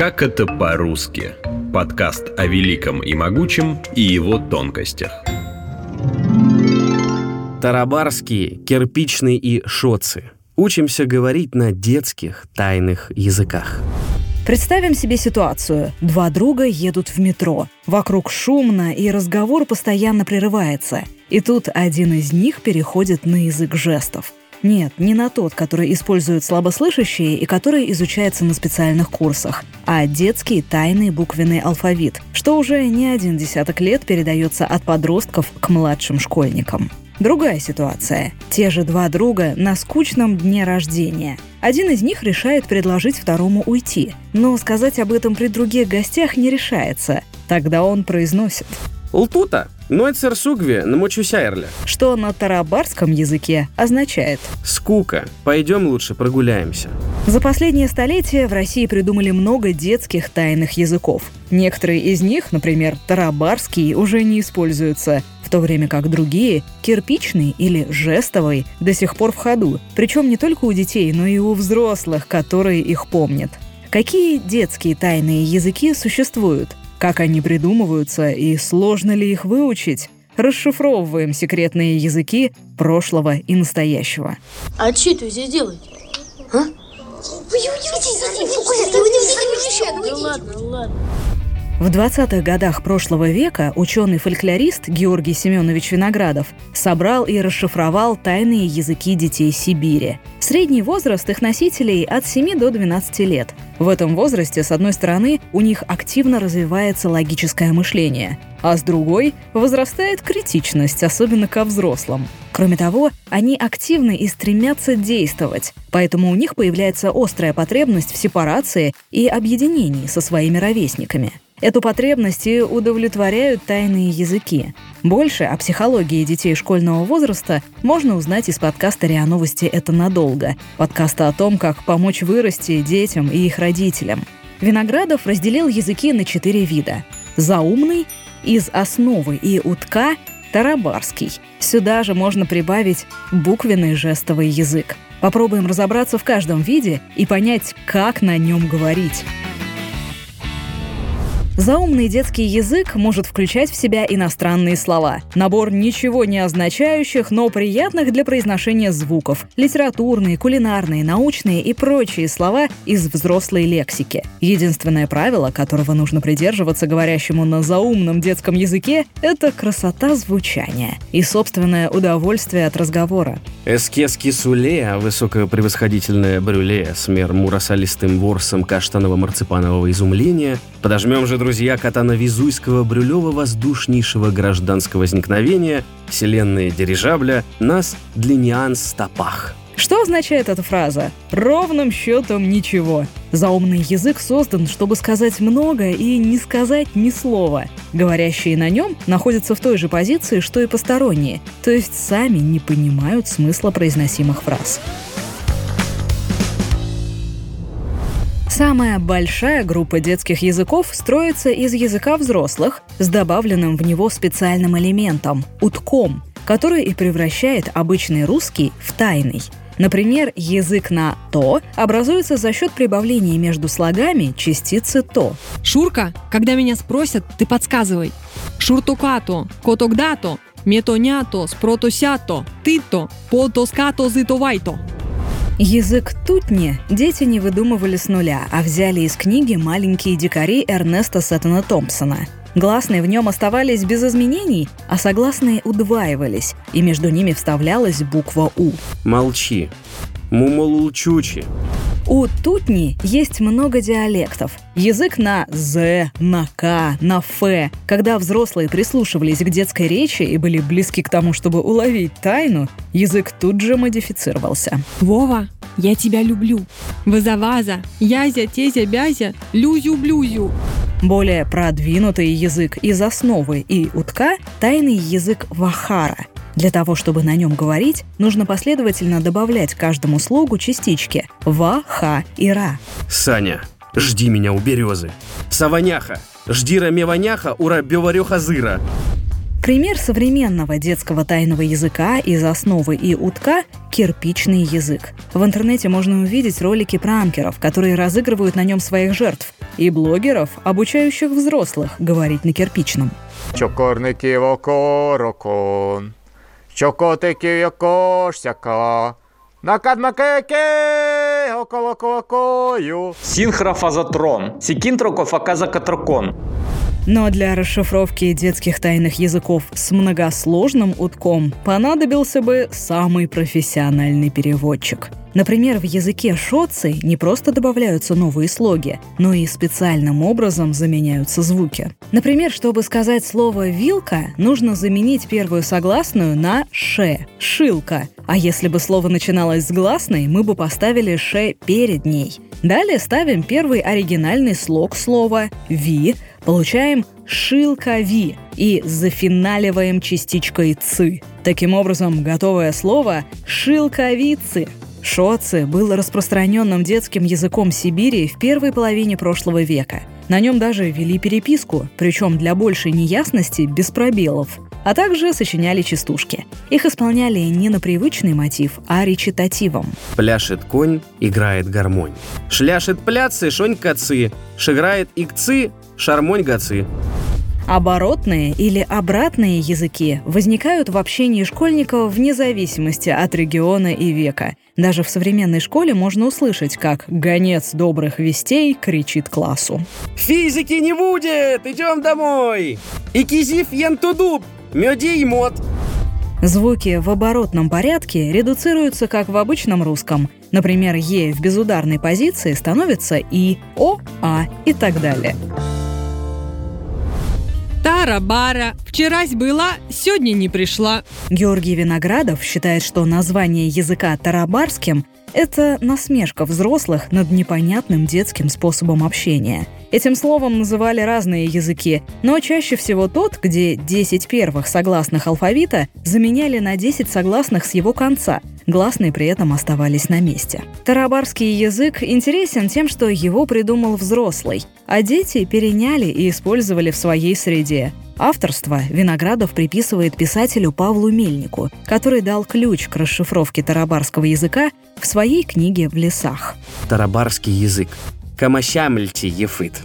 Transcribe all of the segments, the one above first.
Как это по-русски? Подкаст о великом и могучем и его тонкостях. Тарабарские, кирпичные и шоцы. Учимся говорить на детских тайных языках. Представим себе ситуацию. Два друга едут в метро. Вокруг шумно, и разговор постоянно прерывается. И тут один из них переходит на язык жестов. Нет, не на тот, который используют слабослышащие и который изучается на специальных курсах, а детский тайный буквенный алфавит, что уже не один десяток лет передается от подростков к младшим школьникам. Другая ситуация. Те же два друга на скучном дне рождения. Один из них решает предложить второму уйти, но сказать об этом при других гостях не решается. Тогда он произносит Ултута, Нойцер сугви намочусяйрля. что на тарабарском языке означает Скука. Пойдем лучше прогуляемся. За последние столетия в России придумали много детских тайных языков. Некоторые из них, например, тарабарский, уже не используются, в то время как другие, кирпичный или жестовый, до сих пор в ходу. Причем не только у детей, но и у взрослых, которые их помнят. Какие детские тайные языки существуют? Как они придумываются и сложно ли их выучить? Расшифровываем секретные языки прошлого и настоящего. А что это здесь делаете? А? Да ладно, ладно. В 20-х годах прошлого века ученый-фольклорист Георгий Семенович Виноградов собрал и расшифровал тайные языки детей Сибири. Средний возраст их носителей от 7 до 12 лет. В этом возрасте, с одной стороны, у них активно развивается логическое мышление, а с другой возрастает критичность, особенно ко взрослым. Кроме того, они активны и стремятся действовать, поэтому у них появляется острая потребность в сепарации и объединении со своими ровесниками. Эту потребность и удовлетворяют тайные языки. Больше о психологии детей школьного возраста можно узнать из подкаста РИА Новости «Это надолго», подкаста о том, как помочь вырасти детям и их родителям. Виноградов разделил языки на четыре вида. Заумный, из основы и утка – тарабарский. Сюда же можно прибавить буквенный жестовый язык. Попробуем разобраться в каждом виде и понять, как на нем говорить. Заумный детский язык может включать в себя иностранные слова, набор ничего не означающих, но приятных для произношения звуков, литературные, кулинарные, научные и прочие слова из взрослой лексики. Единственное правило, которого нужно придерживаться говорящему на заумном детском языке, это красота звучания и собственное удовольствие от разговора. Эскески суле, высокопревосходительное брюле с мермуросолистым ворсом каштаново-марципанового изумления, подожмем же, друзья, катана-визуйского брюлева воздушнейшего гражданского возникновения, вселенные дирижабля, нас длинниан стопах. Что означает эта фраза? Ровным счетом ничего. Заумный язык создан, чтобы сказать много и не сказать ни слова. Говорящие на нем находятся в той же позиции, что и посторонние, то есть сами не понимают смысла произносимых фраз. Самая большая группа детских языков строится из языка взрослых с добавленным в него специальным элементом – утком, который и превращает обычный русский в тайный. Например, язык на «то» образуется за счет прибавления между слогами частицы «то». Шурка, когда меня спросят, ты подсказывай. Шуртокато, котогдато, метонято, спротосято, тито, потоскато зитовайто. Язык тутни дети не выдумывали с нуля, а взяли из книги «Маленькие дикари» Эрнеста Сеттона Томпсона. Гласные в нем оставались без изменений, а согласные удваивались, и между ними вставлялась буква «У». Молчи. Мумолулчучи. У тутни есть много диалектов. Язык на «з», на «к», на «ф». Когда взрослые прислушивались к детской речи и были близки к тому, чтобы уловить тайну, язык тут же модифицировался. Вова, я тебя люблю. Ваза-ваза, язя, тезя, бязя, люзю-блюзю. Более продвинутый язык из основы и утка – тайный язык вахара. Для того, чтобы на нем говорить, нужно последовательно добавлять каждому слогу частички «ва», «ха» и «ра». Саня, жди меня у березы. Саваняха, жди рамеваняха у рабевареха зыра. Пример современного детского тайного языка из основы и утка – кирпичный язык. В интернете можно увидеть ролики пранкеров, которые разыгрывают на нем своих жертв. и блогеров, обучающих взрослых говорить на кирпичном. Чокорників окорокон, Чокотиків якошсяка. На кадмакеке около колокою. Сінхрофазотрон. Сікінтрокофаказакатрокон. Но для расшифровки детских тайных языков с многосложным утком понадобился бы самый профессиональный переводчик. Например, в языке шоци не просто добавляются новые слоги, но и специальным образом заменяются звуки. Например, чтобы сказать слово «вилка», нужно заменить первую согласную на «ше» — «шилка». А если бы слово начиналось с гласной, мы бы поставили «ше» перед ней. Далее ставим первый оригинальный слог слова «ви», получаем «шилка-ви» и зафиналиваем частичкой «цы». Таким образом, готовое слово «шилковицы» Шоци был распространенным детским языком Сибири в первой половине прошлого века. На нем даже вели переписку, причем для большей неясности без пробелов. А также сочиняли частушки. Их исполняли не на привычный мотив, а речитативом. Пляшет конь, играет гармонь. Шляшет пляцы, шонь кацы. Шиграет икцы, шармонь гацы. Оборотные или обратные языки возникают в общении школьников вне зависимости от региона и века. Даже в современной школе можно услышать, как гонец добрых вестей кричит классу. Физики не будет! Идем домой! И кизив ентудуб! Меди и мод! Звуки в оборотном порядке редуцируются, как в обычном русском. Например, «е» в безударной позиции становится «и», «о», «а» и так далее. Тара-бара. Вчерась была, сегодня не пришла. Георгий Виноградов считает, что название языка тарабарским – это насмешка взрослых над непонятным детским способом общения. Этим словом называли разные языки, но чаще всего тот, где 10 первых согласных алфавита заменяли на 10 согласных с его конца, гласные при этом оставались на месте. Тарабарский язык интересен тем, что его придумал взрослый, а дети переняли и использовали в своей среде. Авторство Виноградов приписывает писателю Павлу Мельнику, который дал ключ к расшифровке тарабарского языка в своей книге «В лесах». Тарабарский язык. Камащамльти ефыт.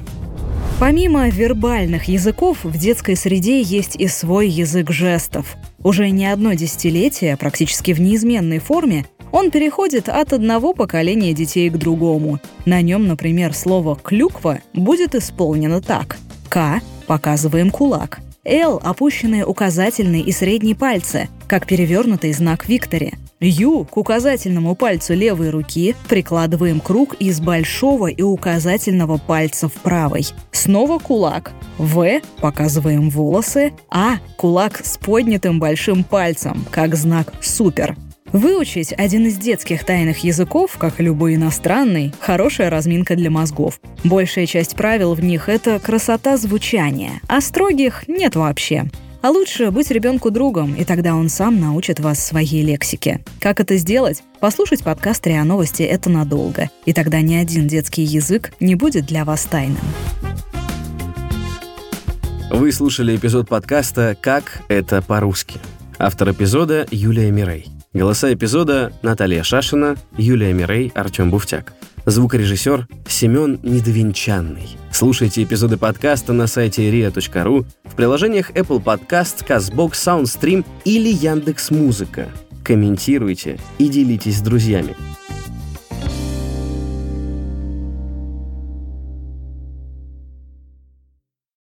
Помимо вербальных языков, в детской среде есть и свой язык жестов. Уже не одно десятилетие, практически в неизменной форме, он переходит от одного поколения детей к другому. На нем, например, слово «клюква» будет исполнено так. «К» – показываем кулак. «Л» – опущенные указательный и средний пальцы, как перевернутый знак Виктори. Ю к указательному пальцу левой руки прикладываем круг из большого и указательного пальцев правой. Снова кулак. В показываем волосы, а кулак с поднятым большим пальцем, как знак «супер». Выучить один из детских тайных языков, как любой иностранный, хорошая разминка для мозгов. Большая часть правил в них — это красота звучания, а строгих нет вообще. А лучше быть ребенку другом, и тогда он сам научит вас своей лексике. Как это сделать? Послушать подкаст «РИА Новости» — это надолго. И тогда ни один детский язык не будет для вас тайным. Вы слушали эпизод подкаста «Как это по-русски». Автор эпизода Юлия Мирей. Голоса эпизода Наталья Шашина, Юлия Мирей, Артем Буфтяк. Звукорежиссер Семен Недовинчанный. Слушайте эпизоды подкаста на сайте ria.ru, в приложениях Apple Podcast, CastBox, SoundStream или Яндекс.Музыка. Комментируйте и делитесь с друзьями.